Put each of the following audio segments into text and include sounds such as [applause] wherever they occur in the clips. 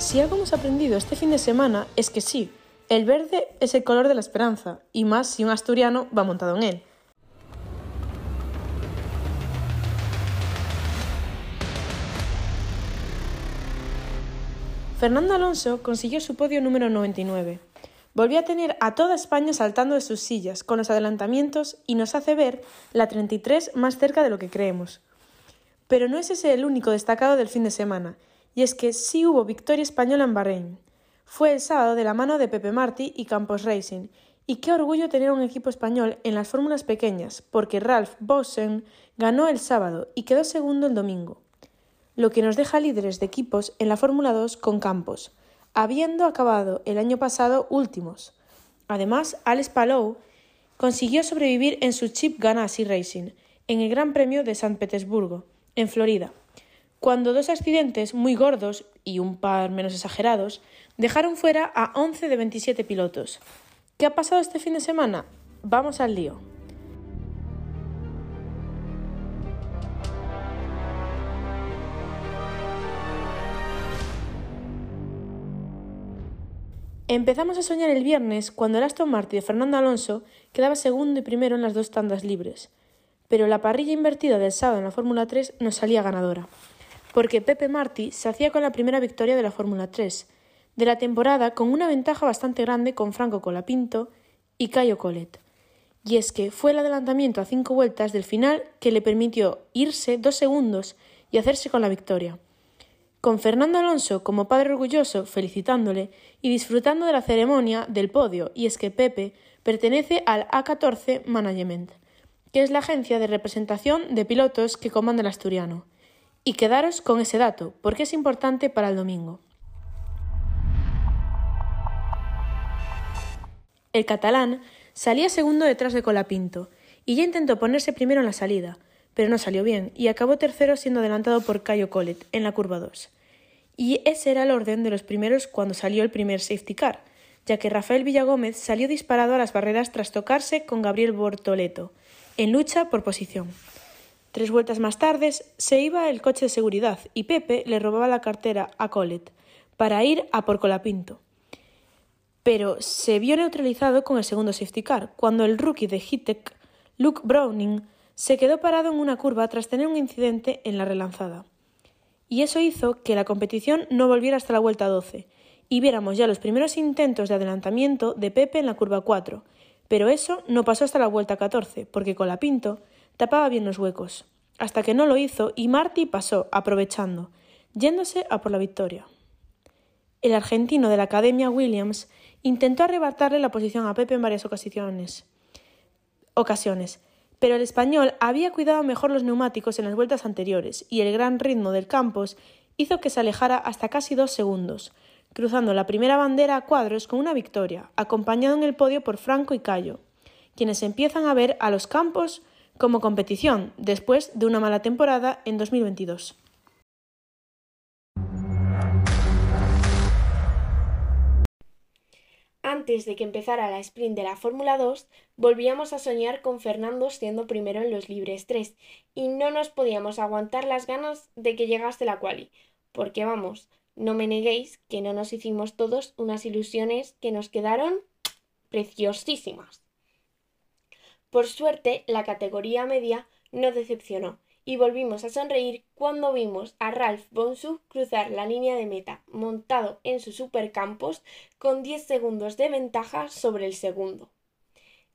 Si algo hemos aprendido este fin de semana es que sí, el verde es el color de la esperanza, y más si un asturiano va montado en él. Fernando Alonso consiguió su podio número 99. Volvió a tener a toda España saltando de sus sillas con los adelantamientos y nos hace ver la 33 más cerca de lo que creemos. Pero no es ese el único destacado del fin de semana, y es que sí hubo victoria española en Bahrein. Fue el sábado de la mano de Pepe Martí y Campos Racing, y qué orgullo tener un equipo español en las fórmulas pequeñas, porque Ralph Bosen ganó el sábado y quedó segundo el domingo lo que nos deja líderes de equipos en la Fórmula 2 con Campos, habiendo acabado el año pasado últimos. Además, Alex Palou consiguió sobrevivir en su Chip Ganassi Racing en el Gran Premio de San Petersburgo, en Florida, cuando dos accidentes muy gordos y un par menos exagerados dejaron fuera a 11 de 27 pilotos. ¿Qué ha pasado este fin de semana? Vamos al lío. Empezamos a soñar el viernes cuando el Aston Martin de Fernando Alonso quedaba segundo y primero en las dos tandas libres. Pero la parrilla invertida del sábado en la Fórmula 3 nos salía ganadora, porque Pepe Martí se hacía con la primera victoria de la Fórmula 3 de la temporada con una ventaja bastante grande con Franco Colapinto y Cayo Colet. Y es que fue el adelantamiento a cinco vueltas del final que le permitió irse dos segundos y hacerse con la victoria con Fernando Alonso como padre orgulloso felicitándole y disfrutando de la ceremonia del podio, y es que Pepe pertenece al A14 Management, que es la agencia de representación de pilotos que comanda el asturiano. Y quedaros con ese dato, porque es importante para el domingo. El catalán salía segundo detrás de Colapinto, y ya intentó ponerse primero en la salida, pero no salió bien y acabó tercero siendo adelantado por Cayo Collet en la curva 2. Y ese era el orden de los primeros cuando salió el primer safety car, ya que Rafael Villagómez salió disparado a las barreras tras tocarse con Gabriel Bortoleto, en lucha por posición. Tres vueltas más tarde se iba el coche de seguridad y Pepe le robaba la cartera a Collet para ir a por Colapinto. Pero se vio neutralizado con el segundo safety car, cuando el rookie de Hitech, Luke Browning, se quedó parado en una curva tras tener un incidente en la relanzada. Y eso hizo que la competición no volviera hasta la vuelta 12, y viéramos ya los primeros intentos de adelantamiento de Pepe en la curva 4, pero eso no pasó hasta la vuelta 14, porque con la Pinto tapaba bien los huecos, hasta que no lo hizo y Marty pasó, aprovechando, yéndose a por la victoria. El argentino de la Academia Williams intentó arrebatarle la posición a Pepe en varias ocasiones, ocasiones pero el español había cuidado mejor los neumáticos en las vueltas anteriores y el gran ritmo del Campos hizo que se alejara hasta casi dos segundos, cruzando la primera bandera a cuadros con una victoria, acompañado en el podio por Franco y Cayo, quienes empiezan a ver a los Campos como competición después de una mala temporada en 2022. Antes de que empezara la sprint de la Fórmula 2, volvíamos a soñar con Fernando siendo primero en los libres 3 y no nos podíamos aguantar las ganas de que llegase la quali, porque vamos, no me neguéis que no nos hicimos todos unas ilusiones que nos quedaron preciosísimas. Por suerte, la categoría media no decepcionó y volvimos a sonreír cuando vimos a Ralph Bonsu cruzar la línea de meta montado en su supercampos con 10 segundos de ventaja sobre el segundo.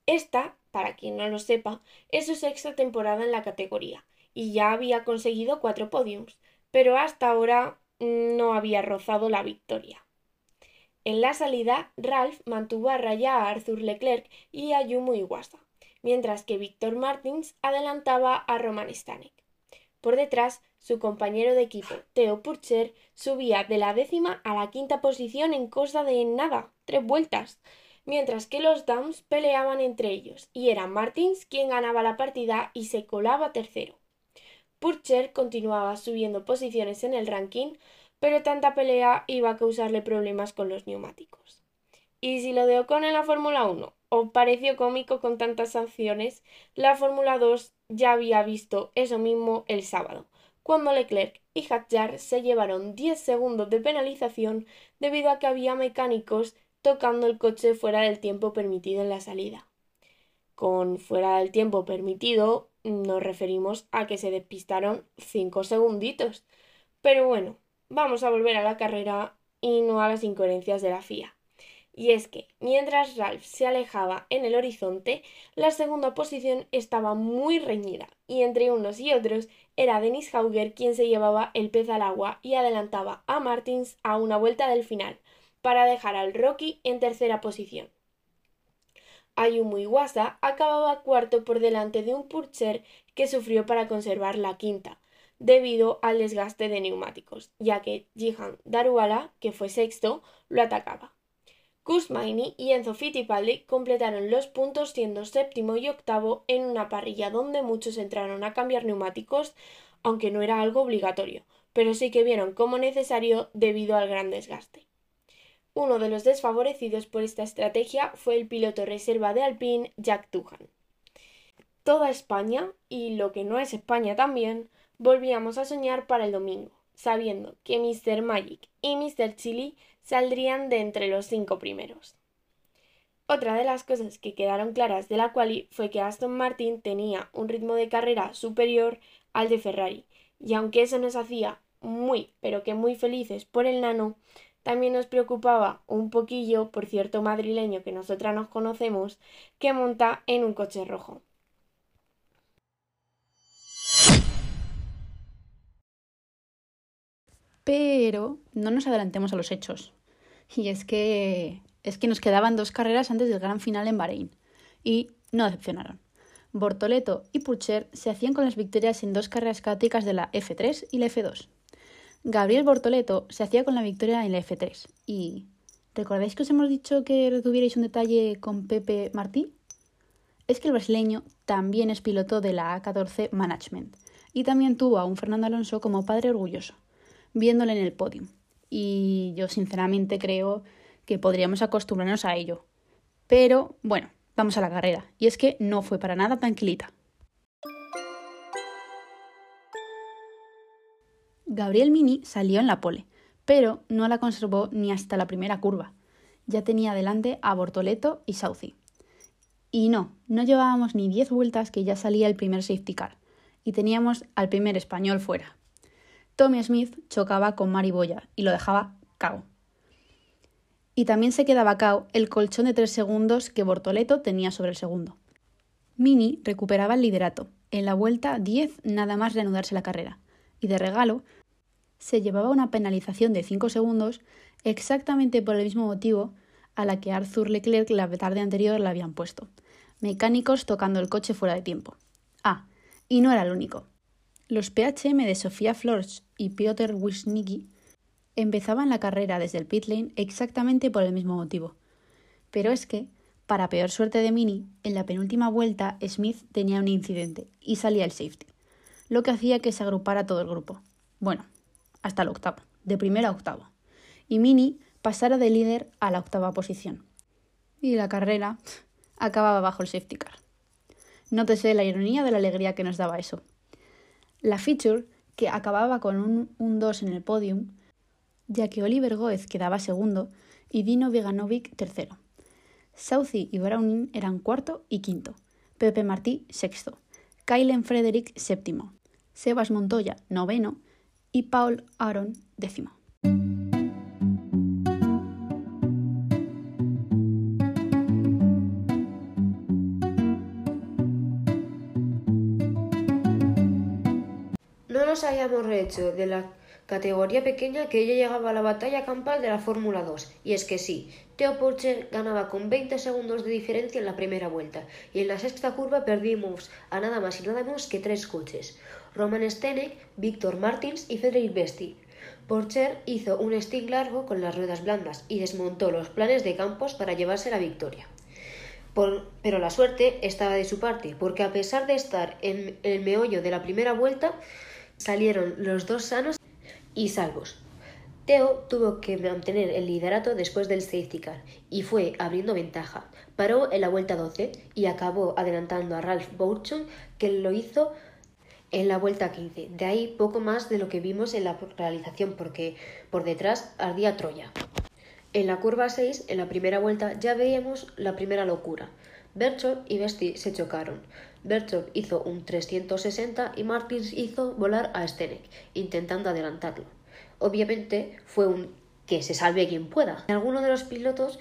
Esta, para quien no lo sepa, es su sexta temporada en la categoría y ya había conseguido cuatro podiums, pero hasta ahora mm, no había rozado la victoria. En la salida, Ralph mantuvo a raya a Arthur Leclerc y a Yumu Iwasa mientras que Víctor Martins adelantaba a Roman Stanek. Por detrás, su compañero de equipo, Theo Purcher, subía de la décima a la quinta posición en cosa de nada, tres vueltas, mientras que los Downs peleaban entre ellos, y era Martins quien ganaba la partida y se colaba tercero. Purcher continuaba subiendo posiciones en el ranking, pero tanta pelea iba a causarle problemas con los neumáticos. Y si lo de Ocon en la Fórmula 1 os pareció cómico con tantas sanciones, la Fórmula 2 ya había visto eso mismo el sábado, cuando Leclerc y Hadjar se llevaron 10 segundos de penalización debido a que había mecánicos tocando el coche fuera del tiempo permitido en la salida. Con fuera del tiempo permitido nos referimos a que se despistaron 5 segunditos. Pero bueno, vamos a volver a la carrera y no a las incoherencias de la FIA. Y es que, mientras Ralph se alejaba en el horizonte, la segunda posición estaba muy reñida, y entre unos y otros era Dennis Hauger quien se llevaba el pez al agua y adelantaba a Martins a una vuelta del final, para dejar al Rocky en tercera posición. Ayumu Iwasa acababa cuarto por delante de un Purcher que sufrió para conservar la quinta, debido al desgaste de neumáticos, ya que Jihan Daruala, que fue sexto, lo atacaba. Kusmaini y Enzo Fittipaldi completaron los puntos siendo séptimo y octavo en una parrilla donde muchos entraron a cambiar neumáticos, aunque no era algo obligatorio, pero sí que vieron como necesario debido al gran desgaste. Uno de los desfavorecidos por esta estrategia fue el piloto reserva de Alpine, Jack Tuhan. Toda España, y lo que no es España también, volvíamos a soñar para el domingo, sabiendo que Mr. Magic y Mr. Chili saldrían de entre los cinco primeros. Otra de las cosas que quedaron claras de la quali fue que Aston Martin tenía un ritmo de carrera superior al de Ferrari, y aunque eso nos hacía muy, pero que muy felices por el nano, también nos preocupaba un poquillo por cierto madrileño que nosotras nos conocemos que monta en un coche rojo. Pero no nos adelantemos a los hechos. Y es que es que nos quedaban dos carreras antes del gran final en Bahrein. Y no decepcionaron. Bortoleto y Pucher se hacían con las victorias en dos carreras caóticas de la F3 y la F2. Gabriel Bortoleto se hacía con la victoria en la F3. Y ¿recordáis que os hemos dicho que retuvierais un detalle con Pepe Martí? Es que el brasileño también es piloto de la A14 Management y también tuvo a un Fernando Alonso como padre orgulloso viéndole en el podio. Y yo sinceramente creo que podríamos acostumbrarnos a ello. Pero bueno, vamos a la carrera. Y es que no fue para nada tranquilita. Gabriel Mini salió en la pole, pero no la conservó ni hasta la primera curva. Ya tenía delante a Bortoleto y Sauci. Y no, no llevábamos ni diez vueltas que ya salía el primer safety car, y teníamos al primer español fuera. Tommy Smith chocaba con Mari Boya y lo dejaba cao. Y también se quedaba cao el colchón de tres segundos que Bortoleto tenía sobre el segundo. Mini recuperaba el liderato, en la vuelta 10 nada más reanudarse la carrera, y de regalo se llevaba una penalización de 5 segundos exactamente por el mismo motivo a la que Arthur Leclerc la tarde anterior la habían puesto. Mecánicos tocando el coche fuera de tiempo. Ah, y no era el único. Los PHM de Sofía Flores y Piotr Wisnicki empezaban la carrera desde el pit lane exactamente por el mismo motivo. Pero es que, para peor suerte de Mini, en la penúltima vuelta Smith tenía un incidente y salía el safety, lo que hacía que se agrupara todo el grupo. Bueno, hasta el octavo, de primera a octavo. Y Mini pasara de líder a la octava posición. Y la carrera acababa bajo el safety car. Nótese la ironía de la alegría que nos daba eso. La feature, que acababa con un 2 en el podium, ya que Oliver Goez quedaba segundo y Dino Viganovic tercero. Southey y Browning eran cuarto y quinto, Pepe Martí sexto, Kylen Frederick séptimo, Sebas Montoya noveno y Paul Aaron décimo. Hayamos rehecho de la categoría pequeña que ya llegaba a la batalla campal de la Fórmula 2. Y es que sí, Theo Porcher ganaba con 20 segundos de diferencia en la primera vuelta y en la sexta curva perdimos a nada más y nada menos que tres coches. Roman Stenek, Víctor Martins y Frederick Besti. Porcher hizo un stick largo con las ruedas blandas y desmontó los planes de Campos para llevarse la victoria. pero la suerte estaba de su parte, porque a pesar de estar en el meollo de la primera vuelta, Salieron los dos sanos y salvos. Theo tuvo que mantener el liderato después del safety car y fue abriendo ventaja. Paró en la vuelta 12 y acabó adelantando a Ralph Bourchon, que lo hizo en la vuelta 15. De ahí poco más de lo que vimos en la realización porque por detrás ardía Troya. En la curva 6, en la primera vuelta, ya veíamos la primera locura. Berchov y Besti se chocaron. Berchov hizo un 360 y Martins hizo volar a Stenek, intentando adelantarlo. Obviamente fue un que se salve quien pueda. Algunos de los pilotos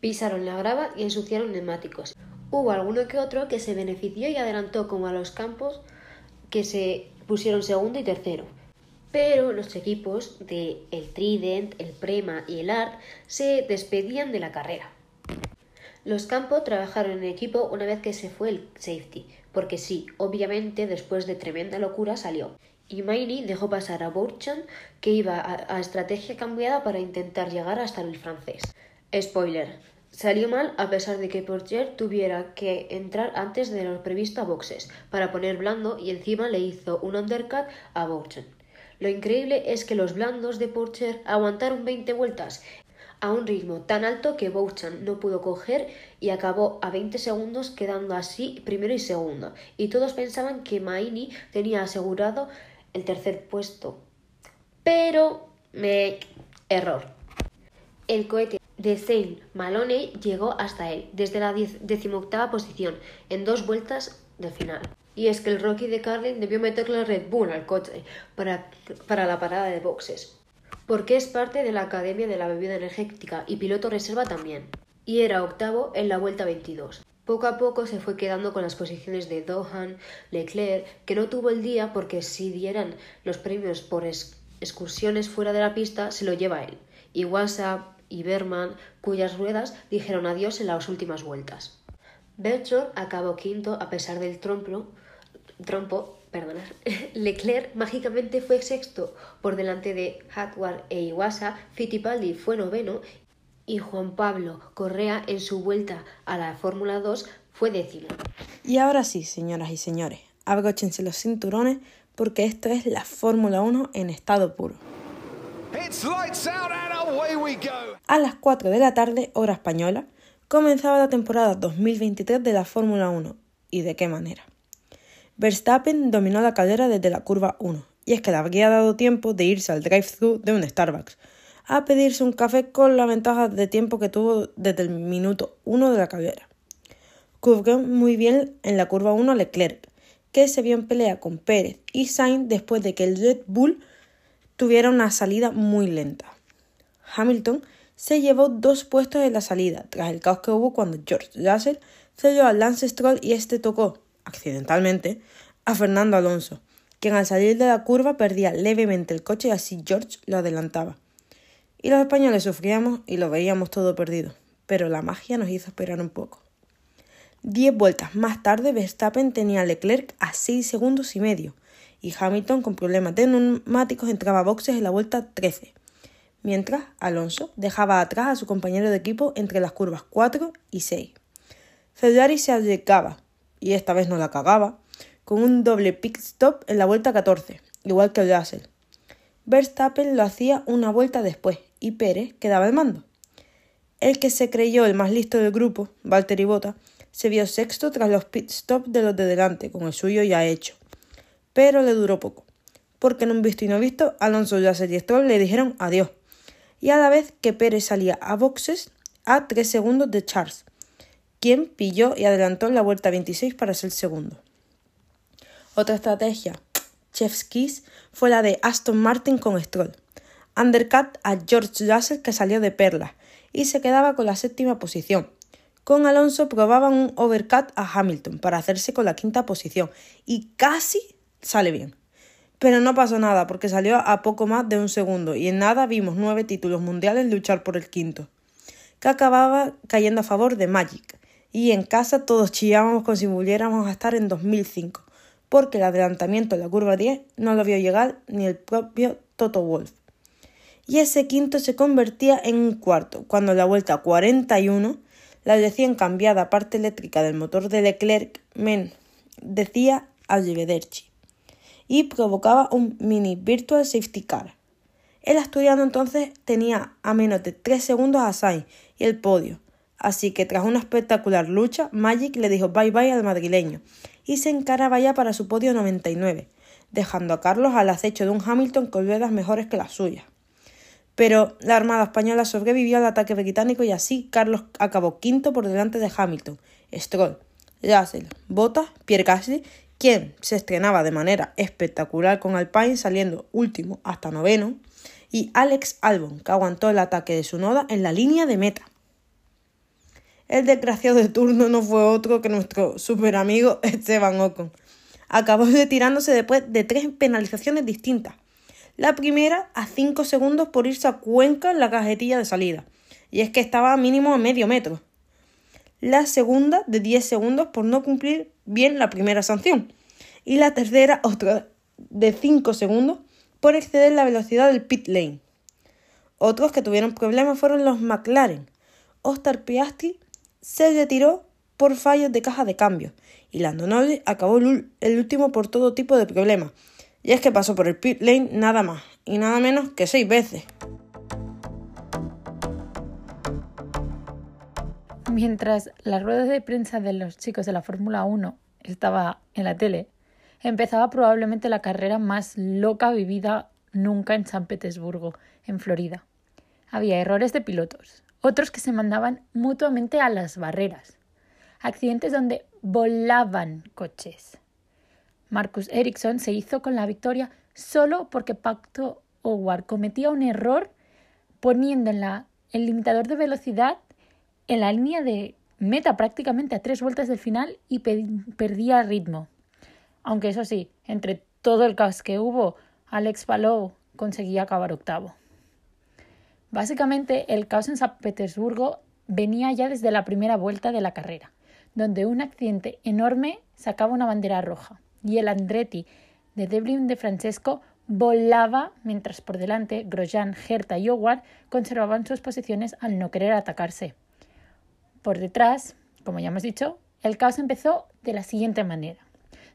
pisaron la grava y ensuciaron neumáticos. Hubo alguno que otro que se benefició y adelantó como a los campos que se pusieron segundo y tercero. Pero los equipos de el Trident, el Prema y el Art se despedían de la carrera. Los campos trabajaron en equipo una vez que se fue el safety, porque sí, obviamente después de tremenda locura salió. Y Maini dejó pasar a Bourchan, que iba a, estrategia cambiada para intentar llegar hasta el francés. Spoiler, Salió mal a pesar de que Portier tuviera que entrar antes de lo previsto a boxes para poner blando y encima le hizo un undercut a Bourchan. Lo increíble es que los blandos de Portier aguantaron 20 vueltas a un ritmo tan alto que Bourchan no pudo coger y acabó a 20 segundos quedando así primero y segundo. Y todos pensaban que Maini tenía asegurado el tercer puesto. Pero me error. El cohete de Zane Maloney llegó hasta él, desde la decimoctava posición, en dos vueltas del final. Y es que el Rocky de Carlin debió meterle Red Bull al coche para, para la parada de boxes, porque es parte de la Academia de la Bebida Energética y piloto reserva también. Y era octavo en la vuelta 22. Poco a poco se fue quedando con las posiciones de Dohan, Leclerc, que no tuvo el día porque si dieran los premios por excursiones fuera de la pista, se lo lleva él. Y WhatsApp, y Berman, cuyas ruedas dijeron adiós en las últimas vueltas. Berchor acabó quinto a pesar del trompo perdona. [laughs] Leclerc mágicamente fue sexto por delante de Hatward e Iwasa, Fittipaldi fue noveno y Juan Pablo Correa en su vuelta a la Fórmula 2 fue décimo. Y ahora sí, señoras y señores, abróchense los cinturones porque esto es la Fórmula 1 en estado puro. A las 4 de la tarde, hora española, comenzaba la temporada 2023 de la Fórmula 1. ¿Y de qué manera? Verstappen dominó la carrera desde la curva 1, y es que le habría dado tiempo de irse al drive-thru de un Starbucks, a pedirse un café con la ventaja de tiempo que tuvo desde el minuto 1 de la carrera. Cubrió muy bien en la curva 1 Leclerc, que se vio en pelea con Pérez y Sainz después de que el Red Bull tuviera una salida muy lenta. Hamilton se llevó dos puestos en la salida, tras el caos que hubo cuando George Russell cedió a Lance Stroll y este tocó, accidentalmente, a Fernando Alonso, quien al salir de la curva perdía levemente el coche y así George lo adelantaba. Y los españoles sufríamos y lo veíamos todo perdido, pero la magia nos hizo esperar un poco. Diez vueltas más tarde, Verstappen tenía a Leclerc a seis segundos y medio, y Hamilton con problemas de neumáticos entraba a boxes en la vuelta 13, mientras Alonso dejaba atrás a su compañero de equipo entre las curvas 4 y 6. Ferrari se acercaba, y esta vez no la cagaba, con un doble pit stop en la vuelta 14, igual que Russell. Verstappen lo hacía una vuelta después y Pérez quedaba al mando. El que se creyó el más listo del grupo, Valtteri Bota, se vio sexto tras los pit stops de los de delante, con el suyo ya hecho pero le duró poco, porque en un visto y no visto, Alonso ya y Stroll le dijeron adiós, y a la vez que Pérez salía a boxes a 3 segundos de Charles, quien pilló y adelantó la vuelta 26 para ser segundo. Otra estrategia, Chef's fue la de Aston Martin con Stroll. Undercut a George Russell que salió de perlas y se quedaba con la séptima posición. Con Alonso probaban un overcut a Hamilton para hacerse con la quinta posición y casi sale bien. Pero no pasó nada porque salió a poco más de un segundo y en nada vimos nueve títulos mundiales luchar por el quinto, que acababa cayendo a favor de Magic. Y en casa todos chillábamos como si volviéramos a estar en 2005, porque el adelantamiento de la curva 10 no lo vio llegar ni el propio Toto Wolf. Y ese quinto se convertía en un cuarto, cuando la vuelta 41, la recién cambiada parte eléctrica del motor de Leclerc men decía a Arrivederci y provocaba un mini virtual safety car. El asturiano entonces tenía a menos de 3 segundos a Sainz y el podio, así que tras una espectacular lucha, Magic le dijo bye bye al madrileño y se encaraba ya para su podio 99, dejando a Carlos al acecho de un Hamilton con ruedas mejores que las suyas. Pero la Armada Española sobrevivió al ataque británico y así Carlos acabó quinto por delante de Hamilton, Stroll, Russell, Bottas, Pierre Gasly, quien se estrenaba de manera espectacular con Alpine saliendo último hasta noveno, y Alex Albon, que aguantó el ataque de su noda en la línea de meta. El desgraciado de turno no fue otro que nuestro super amigo Esteban Ocon. Acabó retirándose después de tres penalizaciones distintas. La primera a 5 segundos por irse a Cuenca en la cajetilla de salida, y es que estaba mínimo a medio metro. La segunda de 10 segundos por no cumplir bien la primera sanción. Y la tercera otra de 5 segundos por exceder la velocidad del pit lane. Otros que tuvieron problemas fueron los McLaren. Oscar Piastri se retiró por fallos de caja de cambio y Lando Norris acabó el último por todo tipo de problemas. Y es que pasó por el pit lane nada más y nada menos que seis veces. Mientras la rueda de prensa de los chicos de la Fórmula 1 estaba en la tele, empezaba probablemente la carrera más loca vivida nunca en San Petersburgo, en Florida. Había errores de pilotos, otros que se mandaban mutuamente a las barreras, accidentes donde volaban coches. Marcus Ericsson se hizo con la victoria solo porque Pacto Howard cometía un error poniendo el limitador de velocidad en la línea de meta prácticamente a tres vueltas del final y perdía ritmo. Aunque eso sí, entre todo el caos que hubo, Alex Palou conseguía acabar octavo. Básicamente, el caos en San Petersburgo venía ya desde la primera vuelta de la carrera, donde un accidente enorme sacaba una bandera roja y el Andretti de Devlin de Francesco volaba mientras por delante Grosjean, Herta y Howard conservaban sus posiciones al no querer atacarse. Por detrás, como ya hemos dicho, el caos empezó de la siguiente manera.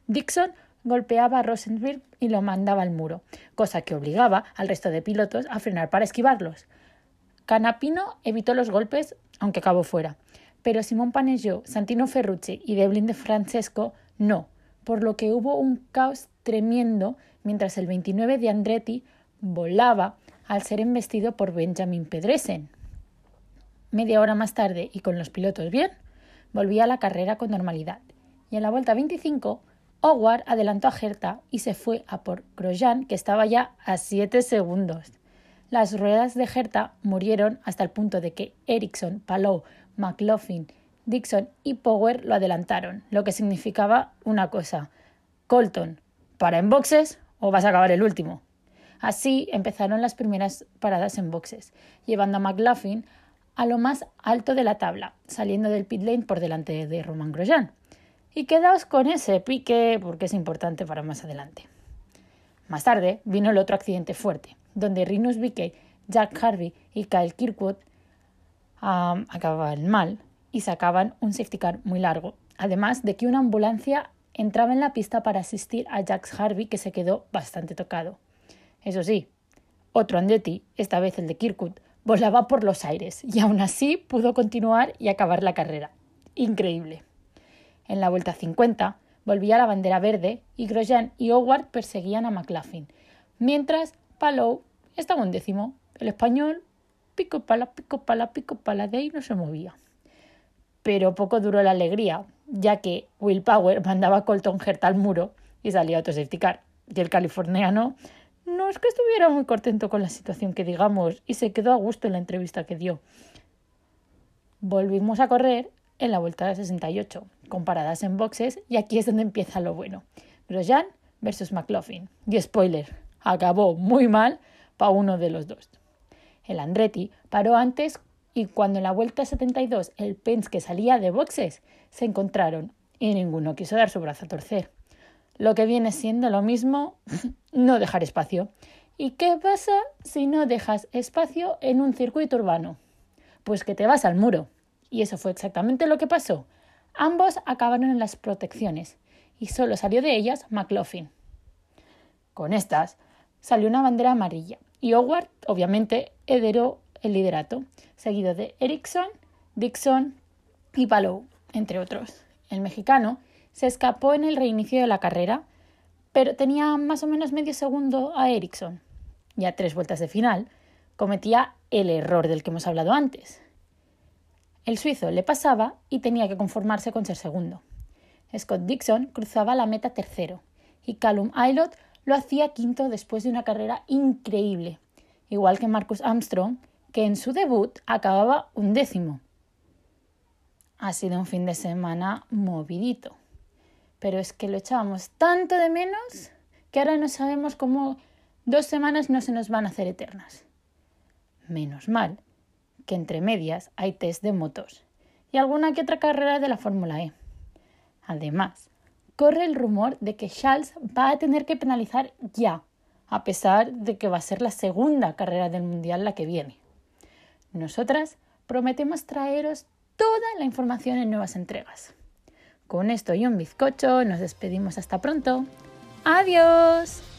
Dixon golpeaba a Rosenberg y lo mandaba al muro, cosa que obligaba al resto de pilotos a frenar para esquivarlos. Canapino evitó los golpes, aunque acabó fuera, pero Simón Paneggio, Santino Ferrucci y Devlin de Francesco no, por lo que hubo un caos tremendo mientras el 29 de Andretti volaba al ser embestido por Benjamin Pedresen. Media hora más tarde y con los pilotos bien, volvía a la carrera con normalidad. Y en la vuelta 25, Howard adelantó a Herta y se fue a por Grosjean, que estaba ya a 7 segundos. Las ruedas de Herta murieron hasta el punto de que Ericsson, Palou, McLaughlin Dixon y Power lo adelantaron, lo que significaba una cosa. Colton, ¿para en boxes o vas a acabar el último? Así empezaron las primeras paradas en boxes, llevando a McLaughlin a lo más alto de la tabla, saliendo del pit lane por delante de Roman Grosjean. Y quedaos con ese pique porque es importante para más adelante. Más tarde vino el otro accidente fuerte, donde Rinus VeeKay, Jack Harvey y Kyle Kirkwood acababan mal, y sacaban un safety car muy largo, además de que una ambulancia entraba en la pista para asistir a Jax Harvey que se quedó bastante tocado. Eso sí, otro Andretti, esta vez el de Kirkwood, volaba por los aires y aún así pudo continuar y acabar la carrera. Increíble. En la vuelta 50 volvía la bandera verde y Grosjean y Howard perseguían a McLaughlin, mientras Palou estaba un décimo. El español, pico pala, pico pala, pico pala, de ahí no se movía pero poco duró la alegría, ya que Will Power [laughs] mandaba a Colton Herta al muro y salía otro safety car. Y el californiano no es que estuviera muy contento con la situación que digamos y se quedó a gusto en la entrevista que dio. Volvimos a correr en la vuelta de 68, con paradas en boxes y aquí es donde empieza lo bueno. Grosjean versus McLaughlin. Y spoiler, acabó muy mal para uno de los dos. El Andretti paró antes y cuando en la vuelta 72 el Penske salía de boxes, se encontraron y ninguno quiso dar su brazo a torcer. Lo que viene siendo lo mismo, [laughs] no dejar espacio. ¿Y qué pasa si no dejas espacio en un circuito urbano? Pues que te vas al muro. Y eso fue exactamente lo que pasó. Ambos acabaron en las protecciones y solo salió de ellas McLaughlin. Con estas salió una bandera amarilla y Howard, obviamente, heredó el liderato, seguido de Ericsson, Dixon y Palou, entre otros. El mexicano se escapó en el reinicio de la carrera, pero tenía más o menos medio segundo a Ericsson. Y a tres vueltas de final cometía el error del que hemos hablado antes. El suizo le pasaba y tenía que conformarse con ser segundo. Scott Dixon cruzaba la meta tercero y Callum Aylott lo hacía quinto después de una carrera increíble, igual que Marcus Armstrong, que en su debut acababa un décimo. Ha sido un fin de semana movidito, pero es que lo echábamos tanto de menos que ahora no sabemos cómo dos semanas no se nos van a hacer eternas. Menos mal que entre medias hay test de motos y alguna que otra carrera de la Fórmula E. Además, corre el rumor de que Charles va a tener que penalizar ya, a pesar de que va a ser la segunda carrera del Mundial la que viene. Nosotras prometemos traeros toda la información en nuevas entregas. Con esto y un bizcocho nos despedimos hasta pronto. ¡Adiós!